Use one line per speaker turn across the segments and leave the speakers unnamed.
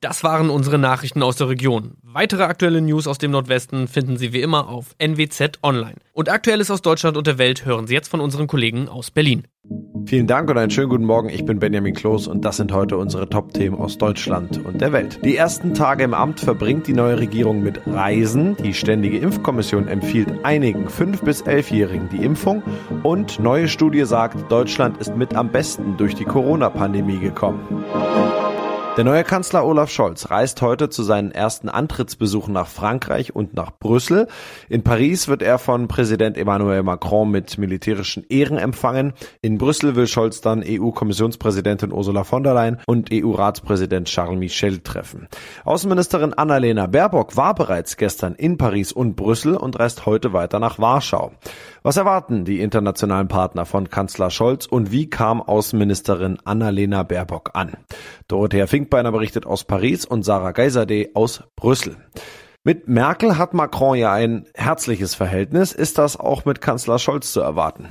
Das waren unsere Nachrichten aus der Region. Weitere aktuelle News aus dem Nordwesten finden Sie wie immer auf NWZ Online. Und Aktuelles aus Deutschland und der Welt hören Sie jetzt von unseren Kollegen aus Berlin.
Vielen Dank und einen schönen guten Morgen. Ich bin Benjamin Kloß und das sind heute unsere Top-Themen aus Deutschland und der Welt. Die ersten Tage im Amt verbringt die neue Regierung mit Reisen. Die Ständige Impfkommission empfiehlt einigen 5- bis 11-Jährigen die Impfung und neue Studie sagt, Deutschland ist mit am besten durch die Corona-Pandemie gekommen. Der neue Kanzler Olaf Scholz reist heute zu seinen ersten Antrittsbesuchen nach Frankreich und nach Brüssel. In Paris wird er von Präsident Emmanuel Macron mit militärischen Ehren empfangen. In Brüssel will Scholz dann EU-Kommissionspräsidentin Ursula von der Leyen und EU-Ratspräsident Charles Michel treffen. Außenministerin Annalena Baerbock war bereits gestern in Paris und Brüssel und reist heute weiter nach Warschau. Was erwarten die internationalen Partner von Kanzler Scholz und wie kam Außenministerin Annalena Baerbock an? Dorothea Finkbeiner berichtet aus Paris und Sarah Geiserde aus Brüssel. Mit Merkel hat Macron ja ein herzliches Verhältnis. Ist das auch mit Kanzler Scholz zu erwarten?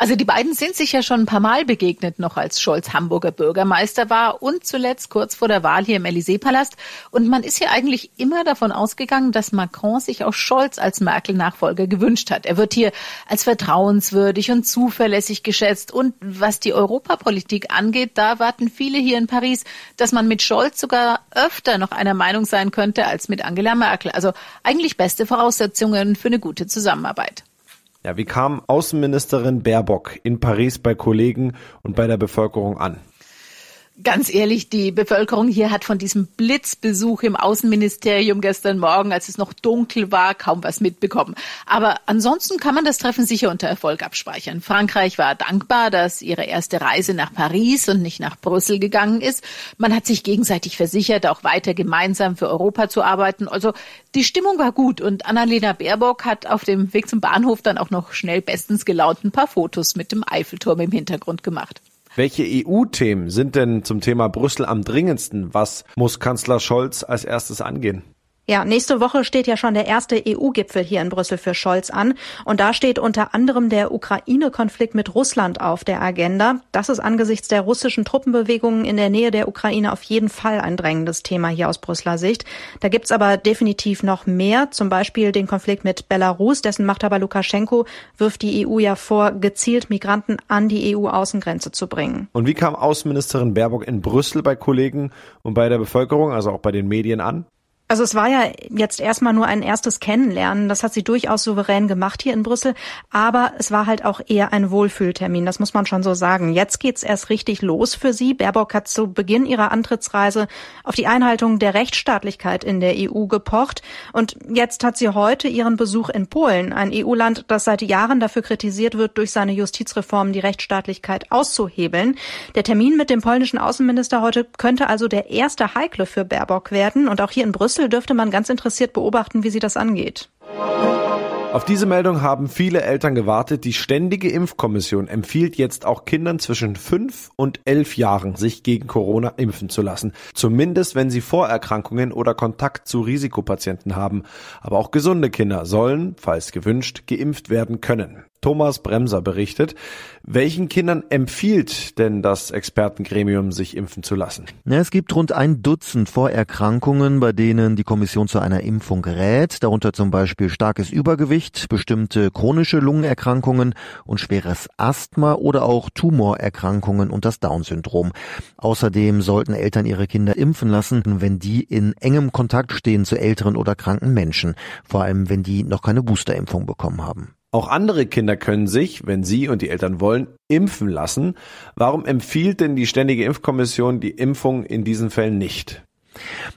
Also die beiden sind sich ja schon ein paar Mal begegnet, noch als Scholz Hamburger Bürgermeister war und zuletzt kurz vor der Wahl hier im Élysée-Palast. Und man ist hier eigentlich immer davon ausgegangen, dass Macron sich auch Scholz als Merkel-Nachfolger gewünscht hat. Er wird hier als vertrauenswürdig und zuverlässig geschätzt. Und was die Europapolitik angeht, da warten viele hier in Paris, dass man mit Scholz sogar öfter noch einer Meinung sein könnte als mit Angela Merkel. Also eigentlich beste Voraussetzungen für eine gute Zusammenarbeit.
Ja, wie kam Außenministerin Baerbock in Paris bei Kollegen und bei der Bevölkerung an?
Ganz ehrlich, die Bevölkerung hier hat von diesem Blitzbesuch im Außenministerium gestern Morgen, als es noch dunkel war, kaum was mitbekommen. Aber ansonsten kann man das Treffen sicher unter Erfolg abspeichern. Frankreich war dankbar, dass ihre erste Reise nach Paris und nicht nach Brüssel gegangen ist. Man hat sich gegenseitig versichert, auch weiter gemeinsam für Europa zu arbeiten. Also die Stimmung war gut und Annalena Baerbock hat auf dem Weg zum Bahnhof dann auch noch schnell bestens gelaunt ein paar Fotos mit dem Eiffelturm im Hintergrund gemacht.
Welche EU-Themen sind denn zum Thema Brüssel am dringendsten? Was muss Kanzler Scholz als erstes angehen?
Ja, nächste Woche steht ja schon der erste EU-Gipfel hier in Brüssel für Scholz an. Und da steht unter anderem der Ukraine-Konflikt mit Russland auf der Agenda. Das ist angesichts der russischen Truppenbewegungen in der Nähe der Ukraine auf jeden Fall ein drängendes Thema hier aus Brüsseler Sicht. Da gibt's aber definitiv noch mehr, zum Beispiel den Konflikt mit Belarus. Dessen Machthaber Lukaschenko wirft die EU ja vor, gezielt Migranten an die EU-Außengrenze zu bringen.
Und wie kam Außenministerin Baerbock in Brüssel bei Kollegen und bei der Bevölkerung, also auch bei den Medien an?
Also es war ja jetzt erstmal nur ein erstes Kennenlernen. Das hat sie durchaus souverän gemacht hier in Brüssel. Aber es war halt auch eher ein Wohlfühltermin. Das muss man schon so sagen. Jetzt geht's erst richtig los für sie. Baerbock hat zu Beginn ihrer Antrittsreise auf die Einhaltung der Rechtsstaatlichkeit in der EU gepocht. Und jetzt hat sie heute ihren Besuch in Polen, ein EU-Land, das seit Jahren dafür kritisiert wird, durch seine Justizreformen die Rechtsstaatlichkeit auszuhebeln. Der Termin mit dem polnischen Außenminister heute könnte also der erste heikle für Baerbock werden. Und auch hier in Brüssel Brüssel dürfte man ganz interessiert beobachten, wie sie das angeht.
Auf diese Meldung haben viele Eltern gewartet. Die Ständige Impfkommission empfiehlt jetzt auch Kindern zwischen fünf und elf Jahren, sich gegen Corona impfen zu lassen. Zumindest wenn sie Vorerkrankungen oder Kontakt zu Risikopatienten haben. Aber auch gesunde Kinder sollen, falls gewünscht, geimpft werden können. Thomas Bremser berichtet. Welchen Kindern empfiehlt denn das Expertengremium, sich impfen zu lassen?
Es gibt rund ein Dutzend Vorerkrankungen, bei denen die Kommission zu einer Impfung rät, darunter zum Beispiel starkes Übergewicht, bestimmte chronische Lungenerkrankungen und schweres Asthma oder auch Tumorerkrankungen und das Down-Syndrom. Außerdem sollten Eltern ihre Kinder impfen lassen, wenn die in engem Kontakt stehen zu älteren oder kranken Menschen, vor allem wenn die noch keine Boosterimpfung bekommen haben.
Auch andere Kinder können sich, wenn sie und die Eltern wollen, impfen lassen. Warum empfiehlt denn die Ständige Impfkommission die Impfung in diesen Fällen nicht?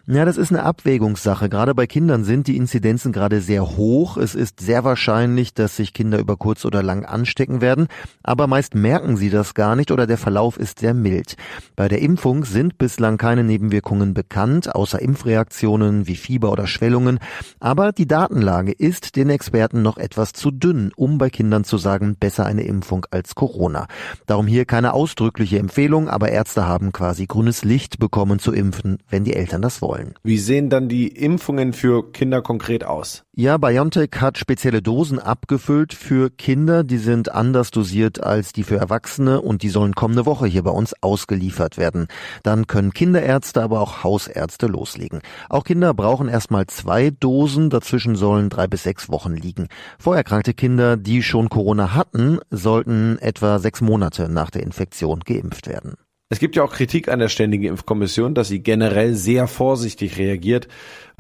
Ja, das ist eine Abwägungssache. Gerade bei Kindern sind die Inzidenzen gerade sehr hoch. Es ist sehr wahrscheinlich, dass sich Kinder über kurz oder lang anstecken werden, aber meist merken sie das gar nicht oder der Verlauf ist sehr mild. Bei der Impfung sind bislang keine Nebenwirkungen bekannt, außer Impfreaktionen wie Fieber oder Schwellungen, aber die Datenlage ist den Experten noch etwas zu dünn, um bei Kindern zu sagen, besser eine Impfung als Corona. Darum hier keine ausdrückliche Empfehlung, aber Ärzte haben quasi grünes Licht bekommen zu impfen, wenn die Eltern Eltern das wollen.
Wie sehen dann die Impfungen für Kinder konkret aus?
Ja, BioNTech hat spezielle Dosen abgefüllt für Kinder. Die sind anders dosiert als die für Erwachsene und die sollen kommende Woche hier bei uns ausgeliefert werden. Dann können Kinderärzte, aber auch Hausärzte loslegen. Auch Kinder brauchen erstmal zwei Dosen. Dazwischen sollen drei bis sechs Wochen liegen. Vorerkrankte Kinder, die schon Corona hatten, sollten etwa sechs Monate nach der Infektion geimpft werden.
Es gibt ja auch Kritik an der Ständigen Impfkommission, dass sie generell sehr vorsichtig reagiert.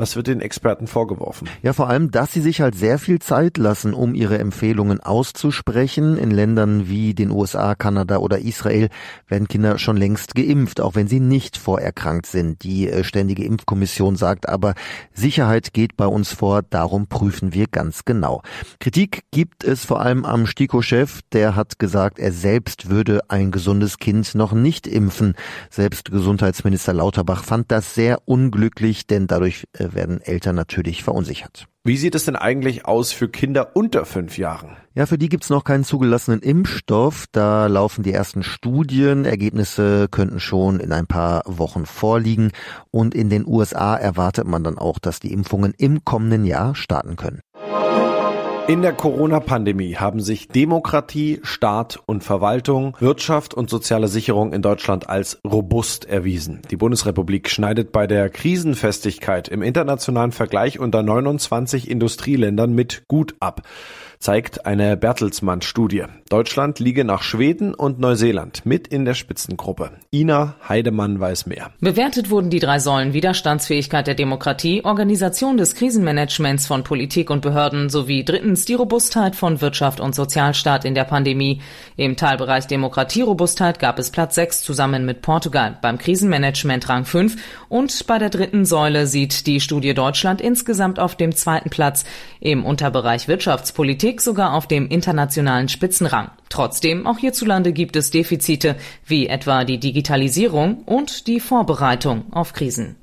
Was wird den Experten vorgeworfen?
Ja, vor allem, dass sie sich halt sehr viel Zeit lassen, um ihre Empfehlungen auszusprechen. In Ländern wie den USA, Kanada oder Israel werden Kinder schon längst geimpft, auch wenn sie nicht vorerkrankt sind. Die äh, Ständige Impfkommission sagt aber, Sicherheit geht bei uns vor, darum prüfen wir ganz genau. Kritik gibt es vor allem am STIKO-Chef, der hat gesagt, er selbst würde ein gesundes Kind noch nicht impfen. Selbst Gesundheitsminister Lauterbach fand das sehr unglücklich, denn dadurch äh, werden Eltern natürlich verunsichert.
Wie sieht es denn eigentlich aus für Kinder unter fünf Jahren?
Ja, für die gibt's noch keinen zugelassenen Impfstoff. Da laufen die ersten Studien. Ergebnisse könnten schon in ein paar Wochen vorliegen. Und in den USA erwartet man dann auch, dass die Impfungen im kommenden Jahr starten können.
In der Corona-Pandemie haben sich Demokratie, Staat und Verwaltung, Wirtschaft und soziale Sicherung in Deutschland als robust erwiesen. Die Bundesrepublik schneidet bei der Krisenfestigkeit im internationalen Vergleich unter 29 Industrieländern mit gut ab zeigt eine Bertelsmann-Studie. Deutschland liege nach Schweden und Neuseeland mit in der Spitzengruppe. Ina Heidemann weiß mehr.
Bewertet wurden die drei Säulen Widerstandsfähigkeit der Demokratie, Organisation des Krisenmanagements von Politik und Behörden sowie drittens die Robustheit von Wirtschaft und Sozialstaat in der Pandemie. Im Teilbereich Demokratierobustheit gab es Platz 6 zusammen mit Portugal, beim Krisenmanagement Rang 5 und bei der dritten Säule sieht die Studie Deutschland insgesamt auf dem zweiten Platz. Im Unterbereich Wirtschaftspolitik Politik sogar auf dem internationalen Spitzenrang. Trotzdem, auch hierzulande gibt es Defizite, wie etwa die Digitalisierung und die Vorbereitung auf Krisen.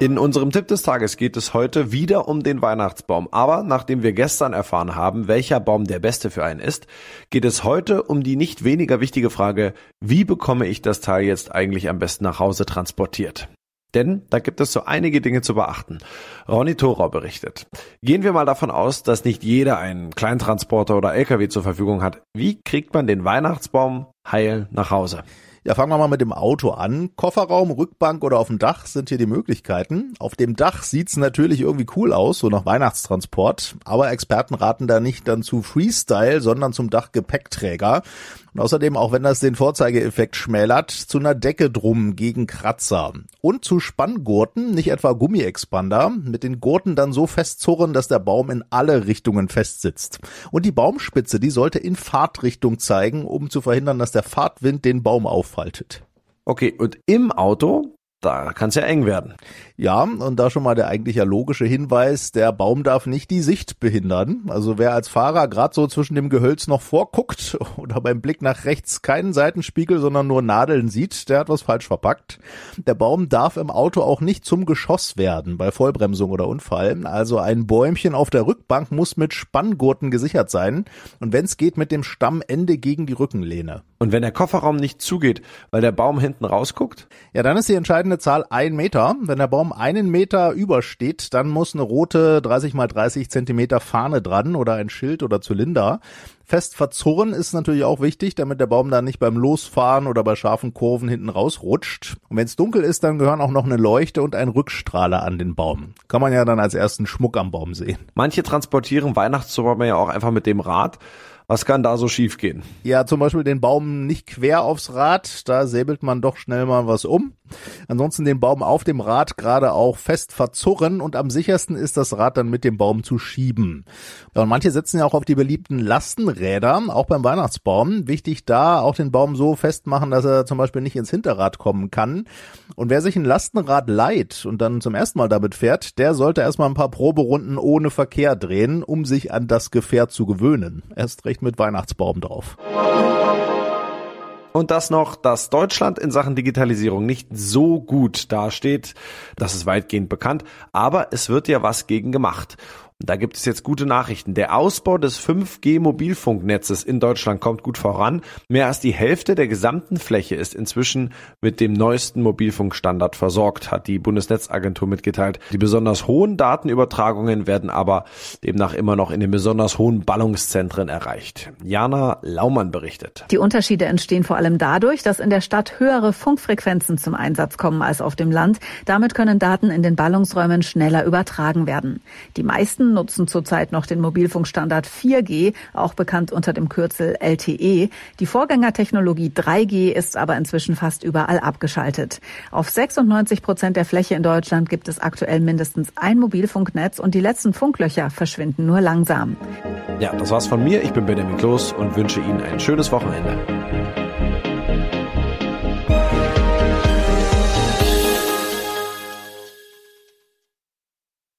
In unserem Tipp des Tages geht es heute wieder um den Weihnachtsbaum. Aber nachdem wir gestern erfahren haben, welcher Baum der beste für einen ist, geht es heute um die nicht weniger wichtige Frage, wie bekomme ich das Teil jetzt eigentlich am besten nach Hause transportiert? Denn da gibt es so einige Dinge zu beachten. Ronny Thorau berichtet. Gehen wir mal davon aus, dass nicht jeder einen Kleintransporter oder LKW zur Verfügung hat. Wie kriegt man den Weihnachtsbaum heil nach Hause?
Ja, fangen wir mal mit dem Auto an. Kofferraum, Rückbank oder auf dem Dach sind hier die Möglichkeiten. Auf dem Dach sieht's natürlich irgendwie cool aus, so nach Weihnachtstransport. Aber Experten raten da nicht dann zu Freestyle, sondern zum Dachgepäckträger. Und außerdem, auch wenn das den Vorzeigeeffekt schmälert, zu einer Decke drum gegen Kratzer. Und zu Spanngurten, nicht etwa Gummiexpander, mit den Gurten dann so festzurren, dass der Baum in alle Richtungen festsitzt. Und die Baumspitze, die sollte in Fahrtrichtung zeigen, um zu verhindern, dass der Fahrtwind den Baum auffaltet.
Okay, und im Auto da kann es ja eng werden.
Ja, und da schon mal der eigentlich ja logische Hinweis, der Baum darf nicht die Sicht behindern. Also wer als Fahrer gerade so zwischen dem Gehölz noch vorguckt oder beim Blick nach rechts keinen Seitenspiegel, sondern nur Nadeln sieht, der hat was falsch verpackt. Der Baum darf im Auto auch nicht zum Geschoss werden bei Vollbremsung oder Unfall. Also ein Bäumchen auf der Rückbank muss mit Spanngurten gesichert sein und wenn es geht mit dem Stammende gegen die Rückenlehne.
Und wenn der Kofferraum nicht zugeht, weil der Baum hinten rausguckt?
Ja, dann ist die entscheidende Zahl ein Meter. Wenn der Baum einen Meter übersteht, dann muss eine rote 30 mal 30 Zentimeter Fahne dran oder ein Schild oder Zylinder. Fest verzurren ist natürlich auch wichtig, damit der Baum dann nicht beim Losfahren oder bei scharfen Kurven hinten rausrutscht. Und wenn es dunkel ist, dann gehören auch noch eine Leuchte und ein Rückstrahler an den Baum. Kann man ja dann als ersten Schmuck am Baum sehen.
Manche transportieren Weihnachtsbäume ja auch einfach mit dem Rad. Was kann da so schiefgehen?
Ja, zum Beispiel den Baum nicht quer aufs Rad, da säbelt man doch schnell mal was um. Ansonsten den Baum auf dem Rad gerade auch fest verzurren und am sichersten ist das Rad dann mit dem Baum zu schieben. Und manche setzen ja auch auf die beliebten Lastenräder, auch beim Weihnachtsbaum. Wichtig da auch den Baum so festmachen, dass er zum Beispiel nicht ins Hinterrad kommen kann. Und wer sich ein Lastenrad leiht und dann zum ersten Mal damit fährt, der sollte erstmal ein paar Proberunden ohne Verkehr drehen, um sich an das Gefährt zu gewöhnen. Erst recht mit Weihnachtsbaum drauf.
Und das noch, dass Deutschland in Sachen Digitalisierung nicht so gut dasteht, das ist weitgehend bekannt, aber es wird ja was gegen gemacht. Da gibt es jetzt gute Nachrichten. Der Ausbau des 5G-Mobilfunknetzes in Deutschland kommt gut voran. Mehr als die Hälfte der gesamten Fläche ist inzwischen mit dem neuesten Mobilfunkstandard versorgt, hat die Bundesnetzagentur mitgeteilt. Die besonders hohen Datenübertragungen werden aber demnach immer noch in den besonders hohen Ballungszentren erreicht. Jana Laumann berichtet.
Die Unterschiede entstehen vor allem dadurch, dass in der Stadt höhere Funkfrequenzen zum Einsatz kommen als auf dem Land. Damit können Daten in den Ballungsräumen schneller übertragen werden. Die meisten Kunden nutzen zurzeit noch den Mobilfunkstandard 4G, auch bekannt unter dem Kürzel LTE. Die Vorgängertechnologie 3G ist aber inzwischen fast überall abgeschaltet. Auf 96 Prozent der Fläche in Deutschland gibt es aktuell mindestens ein Mobilfunknetz und die letzten Funklöcher verschwinden nur langsam.
Ja, das war's von mir. Ich bin Benjamin Kloß und wünsche Ihnen ein schönes Wochenende.